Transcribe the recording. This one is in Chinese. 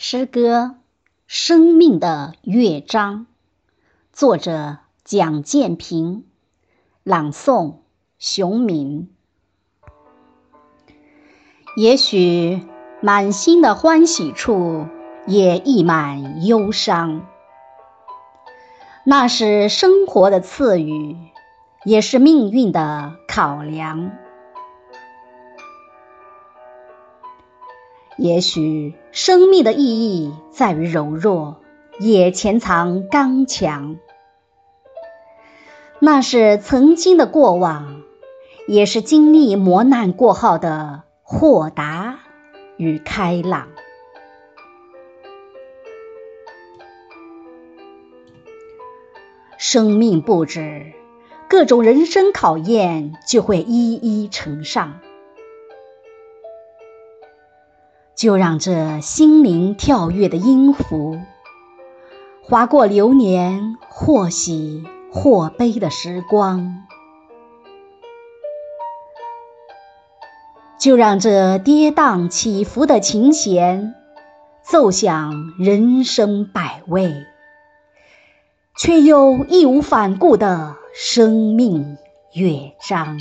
诗歌《生命的乐章》，作者蒋建平，朗诵熊敏。也许满心的欢喜处，也溢满忧伤。那是生活的赐予，也是命运的考量。也许生命的意义在于柔弱，也潜藏刚强。那是曾经的过往，也是经历磨难过后的豁达与开朗。生命不止，各种人生考验就会一一呈上。就让这心灵跳跃的音符，划过流年或喜或悲的时光；就让这跌宕起伏的琴弦，奏响人生百味，却又义无反顾的生命乐章。